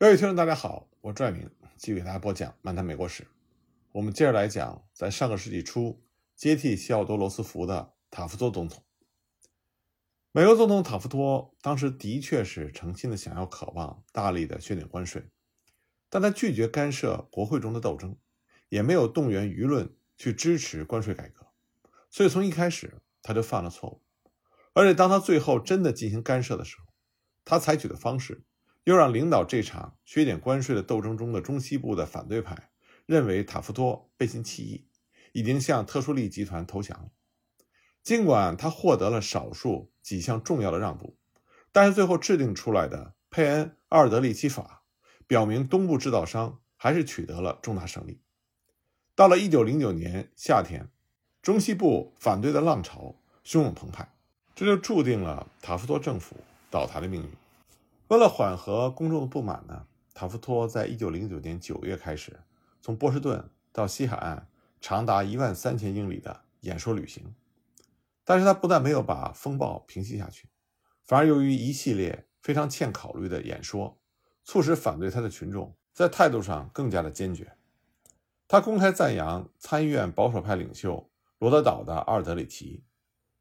各位听众，大家好，我是拽明继续给大家播讲《漫谈美国史》。我们接着来讲，在上个世纪初接替西奥多·罗斯福的塔夫托总统。美国总统塔夫托当时的确是诚心的想要、渴望大力的削减关税，但他拒绝干涉国会中的斗争，也没有动员舆论去支持关税改革，所以从一开始他就犯了错误。而且当他最后真的进行干涉的时候，他采取的方式。又让领导这场削减关税的斗争中的中西部的反对派认为塔夫托背信弃义，已经向特殊利益集团投降。尽管他获得了少数几项重要的让步，但是最后制定出来的佩恩阿尔德利奇法表明，东部制造商还是取得了重大胜利。到了1909年夏天，中西部反对的浪潮汹涌澎湃，这就注定了塔夫托政府倒台的命运。为了缓和公众的不满呢，塔夫托在一九零九年九月开始从波士顿到西海岸长达一万三千英里的演说旅行。但是他不但没有把风暴平息下去，反而由于一系列非常欠考虑的演说，促使反对他的群众在态度上更加的坚决。他公开赞扬参议院保守派领袖罗德岛的阿尔德里奇，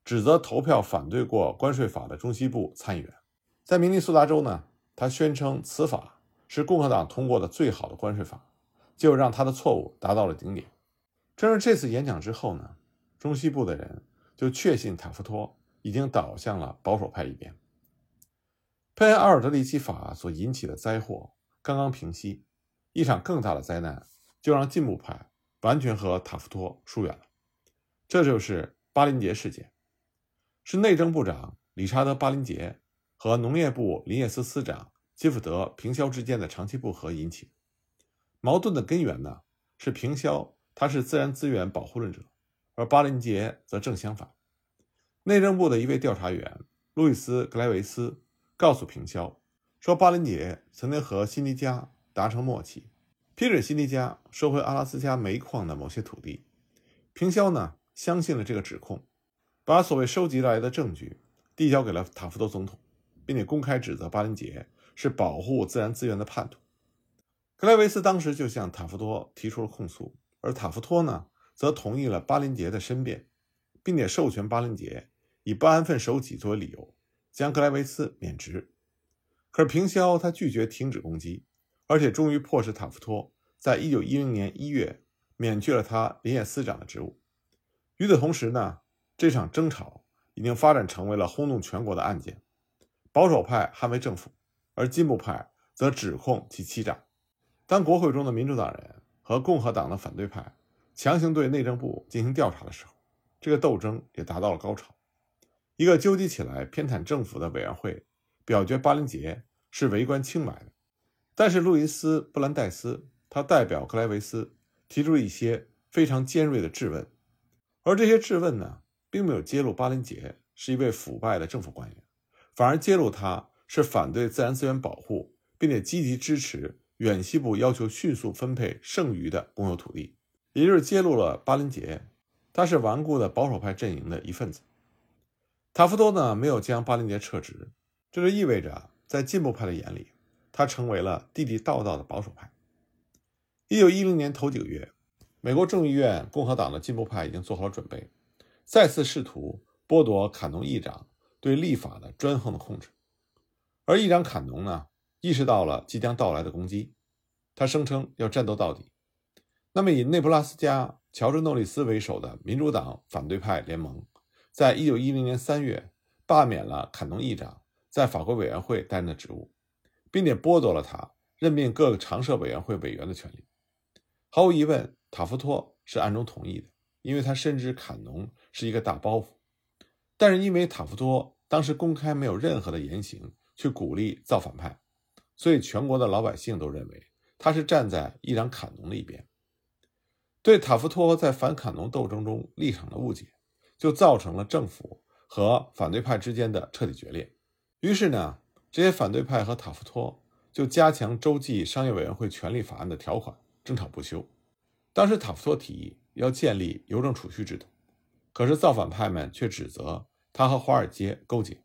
指责投票反对过关税法的中西部参议员。在明尼苏达州呢，他宣称此法是共和党通过的最好的关税法，就让他的错误达到了顶点。正是这次演讲之后呢，中西部的人就确信塔夫托已经倒向了保守派一边。佩恩阿尔德里奇法所引起的灾祸刚刚平息，一场更大的灾难就让进步派完全和塔夫托疏远了。这就是巴林杰事件，是内政部长理查德·巴林杰。和农业部林业司司长基福德·平肖之间的长期不和引起矛盾的根源呢？是平肖他是自然资源保护论者，而巴林杰则正相反。内政部的一位调查员路易斯·格莱维斯告诉平肖说，巴林杰曾经和辛迪加达成默契，批准辛迪加收回阿拉斯加煤矿的某些土地。平肖呢相信了这个指控，把所谓收集来的证据递交给了塔夫托总统。并且公开指责巴林杰是保护自然资源的叛徒。格莱维斯当时就向塔夫托提出了控诉，而塔夫托呢，则同意了巴林杰的申辩，并且授权巴林杰以不安分守己作为理由，将格莱维斯免职。可是平肖他拒绝停止攻击，而且终于迫使塔夫托在一九一零年一月免去了他林业司长的职务。与此同时呢，这场争吵已经发展成为了轰动全国的案件。保守派捍卫政府，而进步派则指控其欺诈。当国会中的民主党人和共和党的反对派强行对内政部进行调查的时候，这个斗争也达到了高潮。一个纠集起来偏袒政府的委员会表决巴林杰是为官清白的，但是路易斯·布兰代斯他代表克莱维斯提出了一些非常尖锐的质问，而这些质问呢，并没有揭露巴林杰是一位腐败的政府官员。反而揭露他是反对自然资源保护，并且积极支持远西部要求迅速分配剩余的公有土地，也就是揭露了巴林杰，他是顽固的保守派阵营的一份子。塔夫多呢没有将巴林杰撤职，这就意味着在进步派的眼里，他成为了地地道道的保守派。一九一零年头几个月，美国众议院共和党的进步派已经做好了准备，再次试图剥夺坎农议长。对立法的专横的控制，而议长坎农呢，意识到了即将到来的攻击，他声称要战斗到底。那么，以内布拉斯加乔治·诺里斯为首的民主党反对派联盟，在一九一零年三月罢免了坎农议长在法国委员会担任的职务，并且剥夺了他任命各个常设委员会委员的权利。毫无疑问，塔夫托是暗中同意的，因为他深知坎农是一个大包袱。但是因为塔夫托当时公开没有任何的言行去鼓励造反派，所以全国的老百姓都认为他是站在伊朗坎农的一边。对塔夫托在反坎农斗争中立场的误解，就造成了政府和反对派之间的彻底决裂。于是呢，这些反对派和塔夫托就加强州际商业委员会权力法案的条款，争吵不休。当时塔夫托提议要建立邮政储蓄制度。可是造反派们却指责他和华尔街勾结。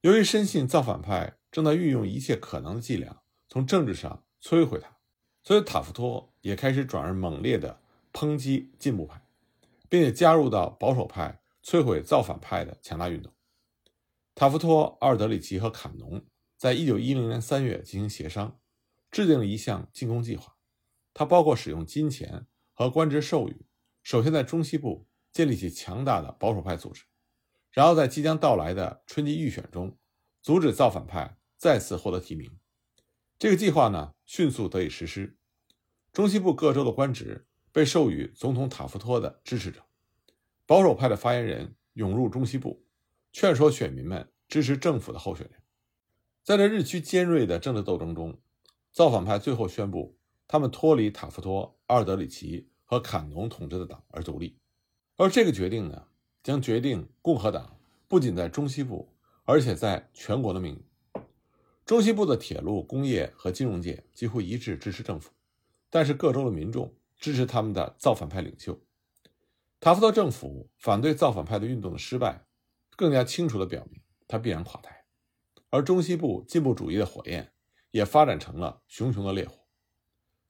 由于深信造反派正在运用一切可能的伎俩从政治上摧毁他，所以塔夫托也开始转而猛烈地抨击进步派，并且加入到保守派摧毁造反派的强大运动。塔夫托、奥尔德里奇和坎农在一九一零年三月进行协商，制定了一项进攻计划，它包括使用金钱和官职授予，首先在中西部建立起强大的保守派组织，然后在即将到来的春季预选中阻止造反派再次获得提名。这个计划呢，迅速得以实施。中西部各州的官职被授予总统塔夫托的支持者。保守派的发言人涌入中西部，劝说选民们支持政府的候选人。在这日趋尖锐的政治斗争中，造反派最后宣布，他们脱离塔夫托、阿尔德里奇和坎农统治的党而独立。而这个决定呢，将决定共和党不仅在中西部，而且在全国的命运。中西部的铁路、工业和金融界几乎一致支持政府，但是各州的民众支持他们的造反派领袖。塔夫特政府反对造反派的运动的失败，更加清楚地表明他必然垮台。而中西部进步主义的火焰也发展成了熊熊的烈火。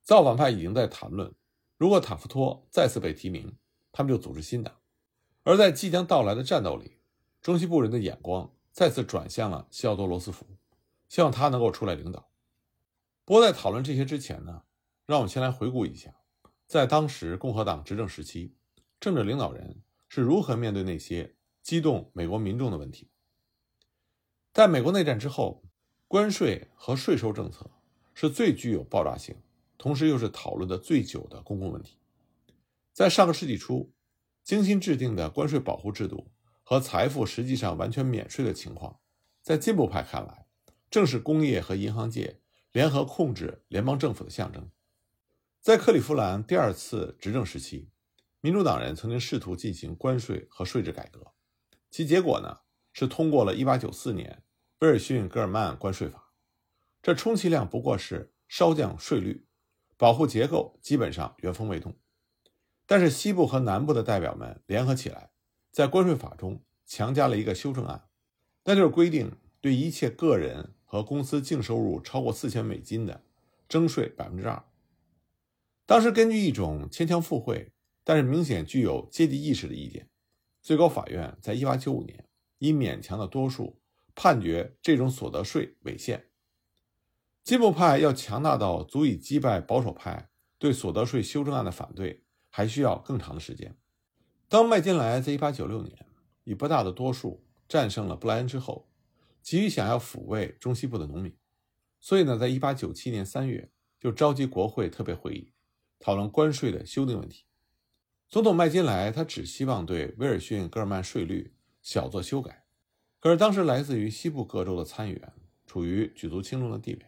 造反派已经在谈论，如果塔夫托再次被提名，他们就组织新党。而在即将到来的战斗里，中西部人的眼光再次转向了西奥多·罗斯福。希望他能够出来领导。不过，在讨论这些之前呢，让我们先来回顾一下，在当时共和党执政时期，政治领导人是如何面对那些激动美国民众的问题。在美国内战之后，关税和税收政策是最具有爆炸性，同时又是讨论的最久的公共问题。在上个世纪初，精心制定的关税保护制度和财富实际上完全免税的情况，在进步派看来。正是工业和银行界联合控制联邦政府的象征。在克利夫兰第二次执政时期，民主党人曾经试图进行关税和税制改革，其结果呢是通过了1894年威尔逊·格尔曼关税法。这充其量不过是稍降税率，保护结构基本上原封未动。但是西部和南部的代表们联合起来，在关税法中强加了一个修正案，那就是规定对一切个人。和公司净收入超过四千美金的，征税百分之二。当时根据一种牵强附会，但是明显具有阶级意识的意见，最高法院在一八九五年以勉强的多数判决这种所得税违宪。进步派要强大到足以击败保守派对所得税修正案的反对，还需要更长的时间。当麦金莱在一八九六年以不大的多数战胜了布莱恩之后。急于想要抚慰中西部的农民，所以呢，在1897年3月就召集国会特别会议，讨论关税的修订问题。总统麦金莱他只希望对威尔逊·戈尔曼税率小做修改，可是当时来自于西部各州的参议员处于举足轻重的地位，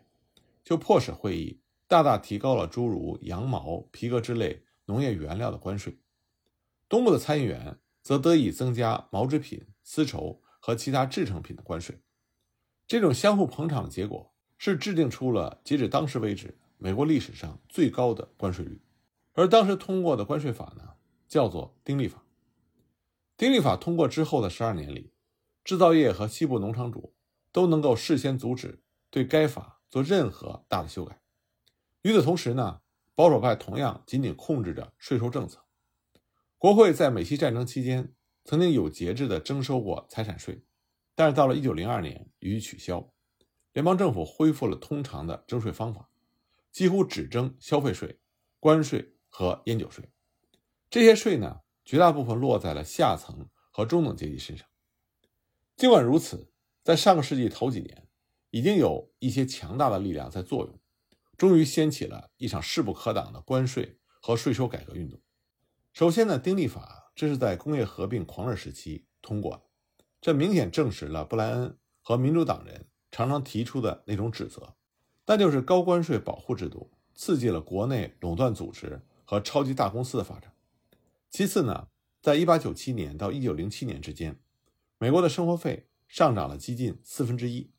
就迫使会议大大提高了诸如羊毛、皮革之类农业原料的关税。东部的参议员则得以增加毛织品、丝绸和其他制成品的关税。这种相互捧场的结果是制定出了截止当时为止美国历史上最高的关税率，而当时通过的关税法呢，叫做丁利法。丁利法通过之后的十二年里，制造业和西部农场主都能够事先阻止对该法做任何大的修改。与此同时呢，保守派同样紧紧控制着税收政策。国会在美西战争期间曾经有节制地征收过财产税。但是到了一九零二年，予以取消，联邦政府恢复了通常的征税方法，几乎只征消费税、关税和烟酒税。这些税呢，绝大部分落在了下层和中等阶级身上。尽管如此，在上个世纪头几年，已经有一些强大的力量在作用，终于掀起了一场势不可挡的关税和税收改革运动。首先呢，丁利法这是在工业合并狂热时期通过的。这明显证实了布莱恩和民主党人常常提出的那种指责，那就是高关税保护制度刺激了国内垄断组织和超级大公司的发展。其次呢，在1897年到1907年之间，美国的生活费上涨了接近四分之一。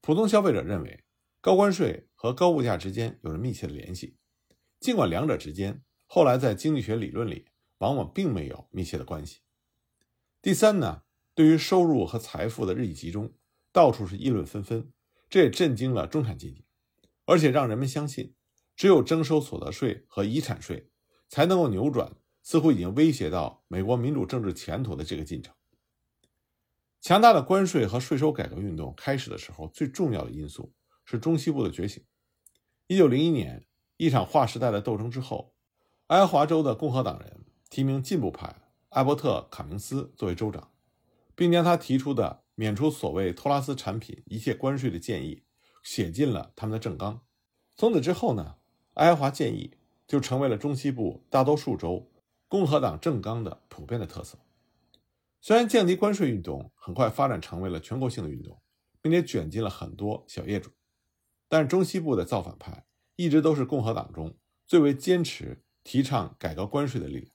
普通消费者认为高关税和高物价之间有着密切的联系，尽管两者之间后来在经济学理论里往往并没有密切的关系。第三呢？对于收入和财富的日益集中，到处是议论纷纷，这也震惊了中产阶级。而且让人们相信，只有征收所得税和遗产税，才能够扭转似乎已经威胁到美国民主政治前途的这个进程。强大的关税和税收改革运动开始的时候，最重要的因素是中西部的觉醒。一九零一年，一场划时代的斗争之后，爱荷华州的共和党人提名进步派艾伯特·卡明斯作为州长，并将他提出的免除所谓托拉斯产品一切关税的建议写进了他们的政纲。从此之后呢，爱荷华建议就成为了中西部大多数州共和党政纲的普遍的特色。虽然降低关税运动很快发展成为了全国性的运动，并且卷进了很多小业主，但是中西部的造反派一直都是共和党中最为坚持提倡改革关税的力量。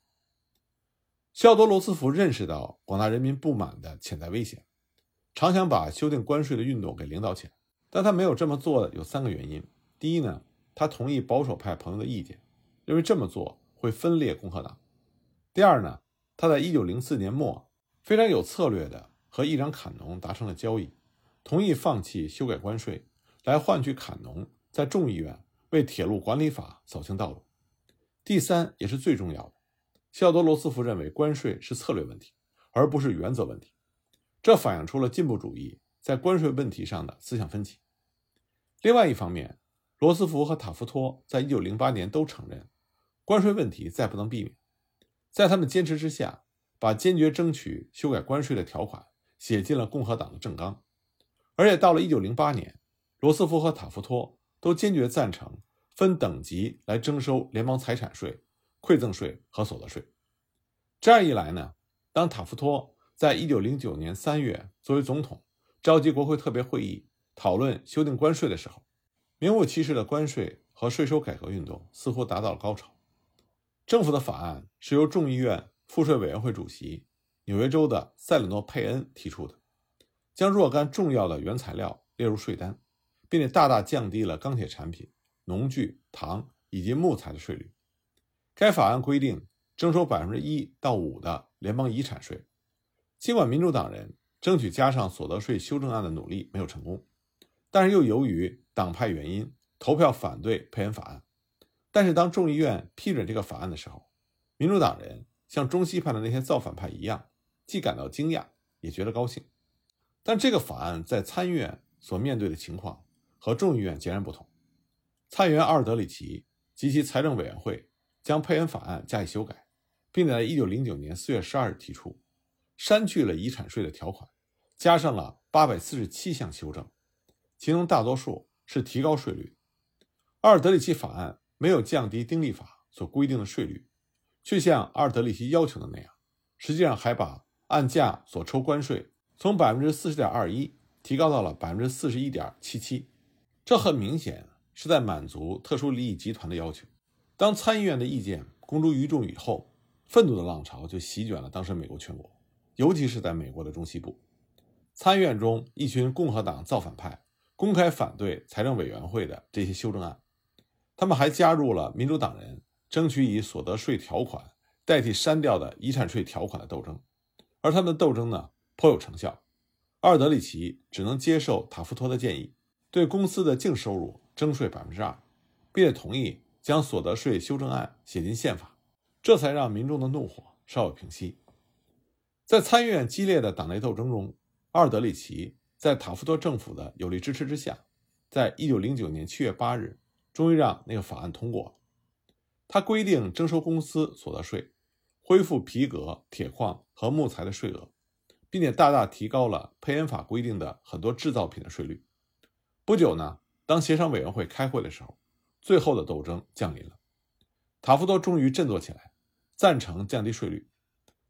肖多罗斯福认识到广大人民不满的潜在危险，常想把修订关税的运动给领导起来，但他没有这么做的有三个原因：第一呢，他同意保守派朋友的意见，认为这么做会分裂共和党；第二呢，他在一九零四年末。非常有策略的和议长坎农达成了交易，同意放弃修改关税，来换取坎农在众议院为铁路管理法扫清道路。第三也是最重要的，西奥多罗斯福认为关税是策略问题，而不是原则问题，这反映出了进步主义在关税问题上的思想分歧。另外一方面，罗斯福和塔夫托在一九零八年都承认，关税问题再不能避免，在他们坚持之下。把坚决争取修改关税的条款写进了共和党的政纲，而且到了1908年，罗斯福和塔夫托都坚决赞成分等级来征收联邦财产税、馈赠税和所得税。这样一来呢，当塔夫托在1909年3月作为总统召集国会特别会议讨论修订关税的时候，名副其实的关税和税收改革运动似乎达到了高潮。政府的法案是由众议院。赋税委员会主席、纽约州的塞里诺·佩恩提出的，将若干重要的原材料列入税单，并且大大降低了钢铁产品、农具、糖以及木材的税率。该法案规定征收百分之一到五的联邦遗产税。尽管民主党人争取加上所得税修正案的努力没有成功，但是又由于党派原因投票反对佩恩法案。但是当众议院批准这个法案的时候，民主党人。像中西派的那些造反派一样，既感到惊讶，也觉得高兴。但这个法案在参议院所面对的情况和众议院截然不同。参议员阿尔德里奇及其财政委员会将佩恩法案加以修改，并在1909年4月12日提出，删去了遗产税的条款，加上了847项修正，其中大多数是提高税率。阿尔德里奇法案没有降低丁利法所规定的税率。却像阿尔德里奇要求的那样，实际上还把按价所抽关税从百分之四十点二一提高到了百分之四十一点七七。这很明显是在满足特殊利益集团的要求。当参议院的意见公诸于众以后，愤怒的浪潮就席卷了当时美国全国，尤其是在美国的中西部。参议院中，一群共和党造反派公开反对财政委员会的这些修正案，他们还加入了民主党人。争取以所得税条款代替删掉的遗产税条款的斗争，而他们的斗争呢颇有成效。阿尔德里奇只能接受塔夫托的建议，对公司的净收入征税百分之二，并且同意将所得税修正案写进宪法，这才让民众的怒火稍有平息。在参议院激烈的党内斗争中，阿尔德里奇在塔夫托政府的有力支持之下，在一九零九年七月八日，终于让那个法案通过。他规定征收公司所得税，恢复皮革、铁矿和木材的税额，并且大大提高了佩恩法规定的很多制造品的税率。不久呢，当协商委员会开会的时候，最后的斗争降临了。塔夫多终于振作起来，赞成降低税率。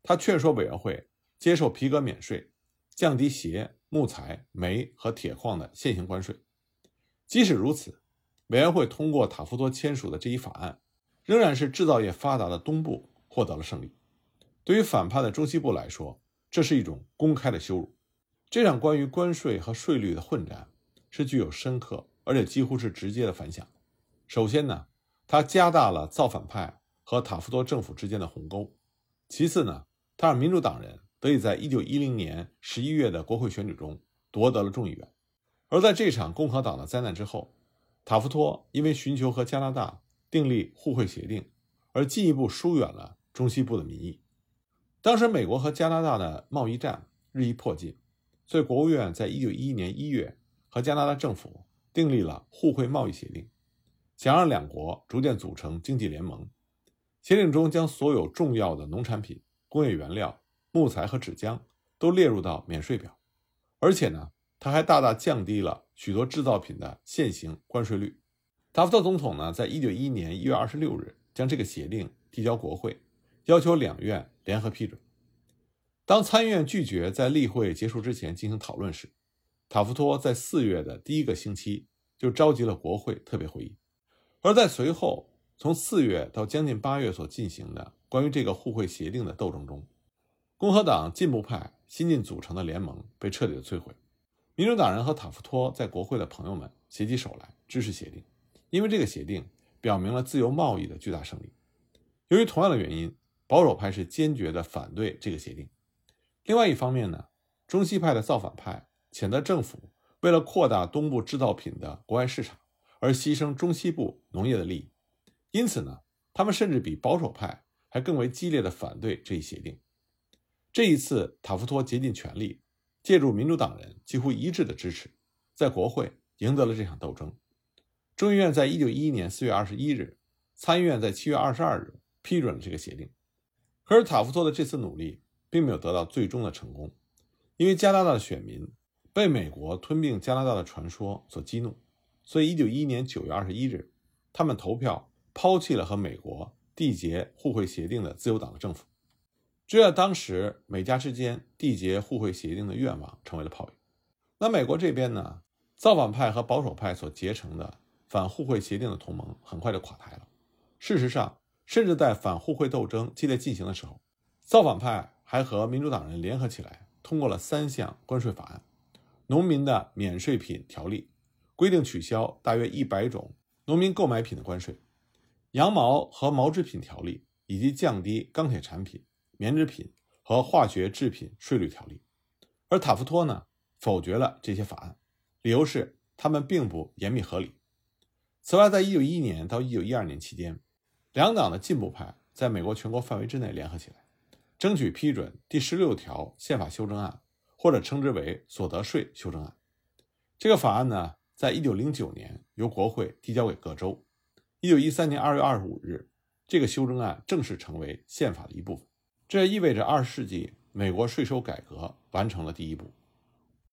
他劝说委员会接受皮革免税，降低鞋、木材、煤和铁矿的现行关税。即使如此，委员会通过塔夫多签署的这一法案。仍然是制造业发达的东部获得了胜利。对于反叛的中西部来说，这是一种公开的羞辱。这场关于关税和税率的混战是具有深刻而且几乎是直接的反响。首先呢，它加大了造反派和塔夫多政府之间的鸿沟；其次呢，它让民主党人得以在1910年11月的国会选举中夺得了众议员。而在这场共和党的灾难之后，塔夫托因为寻求和加拿大订立互惠协定，而进一步疏远了中西部的民意。当时，美国和加拿大的贸易战日益迫近，所以国务院在1911年1月和加拿大政府订立了互惠贸易协定，想让两国逐渐组成经济联盟。协定中将所有重要的农产品、工业原料、木材和纸浆都列入到免税表，而且呢，它还大大降低了许多制造品的现行关税率。塔夫特总统呢，在1911年1月26日将这个协定递交国会。要求两院联合批准。当参议院拒绝在例会结束之前进行讨论时，塔夫托在四月的第一个星期就召集了国会特别会议。而在随后从四月到将近八月所进行的关于这个互惠协定的斗争中，共和党进步派新近组成的联盟被彻底的摧毁。民主党人和塔夫托在国会的朋友们携起手来支持协定，因为这个协定表明了自由贸易的巨大胜利。由于同样的原因。保守派是坚决的反对这个协定。另外一方面呢，中西派的造反派谴责政府为了扩大东部制造品的国外市场而牺牲中西部农业的利益，因此呢，他们甚至比保守派还更为激烈的反对这一协定。这一次，塔夫托竭尽全力，借助民主党人几乎一致的支持，在国会赢得了这场斗争。众议院在一九一一年四月二十一日，参议院在七月二十二日批准了这个协定。可是塔夫托的这次努力并没有得到最终的成功，因为加拿大的选民被美国吞并加拿大的传说所激怒，所以1911年9月21日，他们投票抛弃了和美国缔结互惠协定的自由党的政府，这让当时美加之间缔结互惠协定的愿望成为了泡影。那美国这边呢，造反派和保守派所结成的反互惠协定的同盟很快就垮台了。事实上，甚至在反互惠斗争激烈进行的时候，造反派还和民主党人联合起来，通过了三项关税法案：农民的免税品条例，规定取消大约一百种农民购买品的关税；羊毛和毛织品条例，以及降低钢铁产品、棉织品和化学制品税率条例。而塔夫托呢，否决了这些法案，理由是他们并不严密合理。此外，在一九一一年到一九一二年期间，两党的进步派在美国全国范围之内联合起来，争取批准第十六条宪法修正案，或者称之为所得税修正案。这个法案呢，在一九零九年由国会递交给各州。一九一三年二月二十五日，这个修正案正式成为宪法的一部分。这意味着二十世纪美国税收改革完成了第一步。